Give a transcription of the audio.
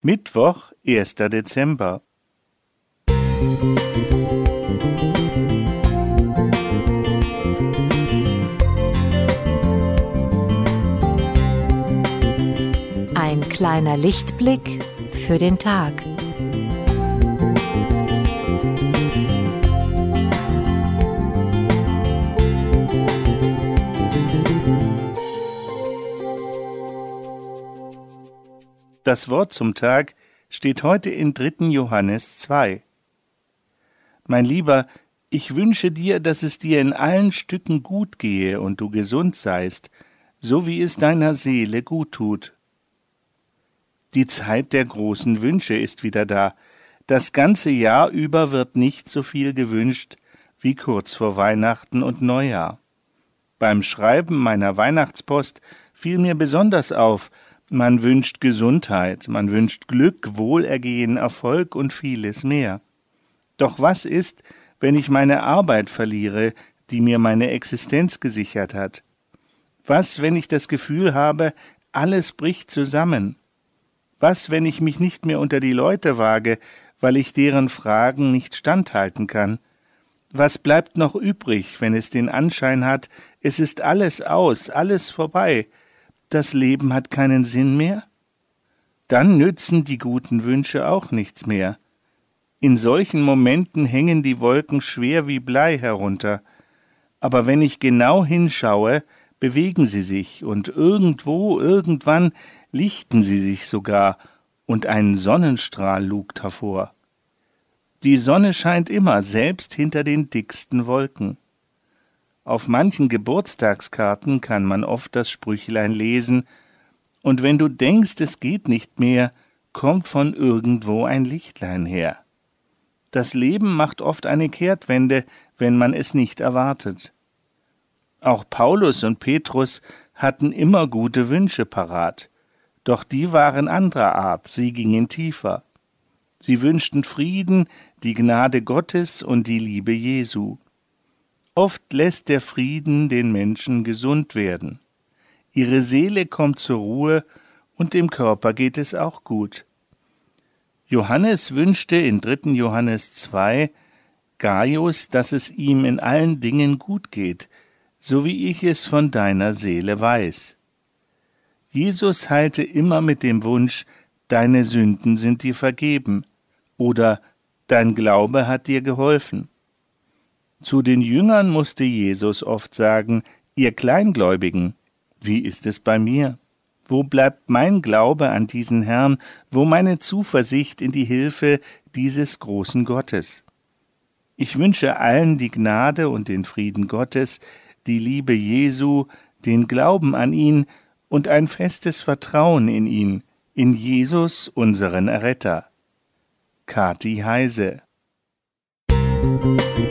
Mittwoch, erster Dezember. Ein kleiner Lichtblick für den Tag. Das Wort zum Tag steht heute in 3. Johannes 2. Mein Lieber, ich wünsche dir, dass es dir in allen Stücken gut gehe und du gesund seist, so wie es deiner Seele gut tut. Die Zeit der großen Wünsche ist wieder da. Das ganze Jahr über wird nicht so viel gewünscht wie kurz vor Weihnachten und Neujahr. Beim Schreiben meiner Weihnachtspost fiel mir besonders auf, man wünscht Gesundheit, man wünscht Glück, Wohlergehen, Erfolg und vieles mehr. Doch was ist, wenn ich meine Arbeit verliere, die mir meine Existenz gesichert hat? Was, wenn ich das Gefühl habe, alles bricht zusammen? Was, wenn ich mich nicht mehr unter die Leute wage, weil ich deren Fragen nicht standhalten kann? Was bleibt noch übrig, wenn es den Anschein hat, es ist alles aus, alles vorbei, das Leben hat keinen Sinn mehr? Dann nützen die guten Wünsche auch nichts mehr. In solchen Momenten hängen die Wolken schwer wie Blei herunter, aber wenn ich genau hinschaue, bewegen sie sich, und irgendwo, irgendwann lichten sie sich sogar, und ein Sonnenstrahl lugt hervor. Die Sonne scheint immer, selbst hinter den dicksten Wolken. Auf manchen Geburtstagskarten kann man oft das Sprüchlein lesen, und wenn du denkst, es geht nicht mehr, kommt von irgendwo ein Lichtlein her. Das Leben macht oft eine Kehrtwende, wenn man es nicht erwartet. Auch Paulus und Petrus hatten immer gute Wünsche parat, doch die waren anderer Art, sie gingen tiefer. Sie wünschten Frieden, die Gnade Gottes und die Liebe Jesu. Oft lässt der Frieden den Menschen gesund werden. Ihre Seele kommt zur Ruhe und dem Körper geht es auch gut. Johannes wünschte in 3. Johannes 2 Gaius, dass es ihm in allen Dingen gut geht, so wie ich es von deiner Seele weiß. Jesus heilte immer mit dem Wunsch, deine Sünden sind dir vergeben oder dein Glaube hat dir geholfen. Zu den Jüngern musste Jesus oft sagen, ihr Kleingläubigen, wie ist es bei mir? Wo bleibt mein Glaube an diesen Herrn, wo meine Zuversicht in die Hilfe dieses großen Gottes? Ich wünsche allen die Gnade und den Frieden Gottes, die Liebe Jesu, den Glauben an ihn und ein festes Vertrauen in ihn, in Jesus, unseren Erretter. Kati Heise Musik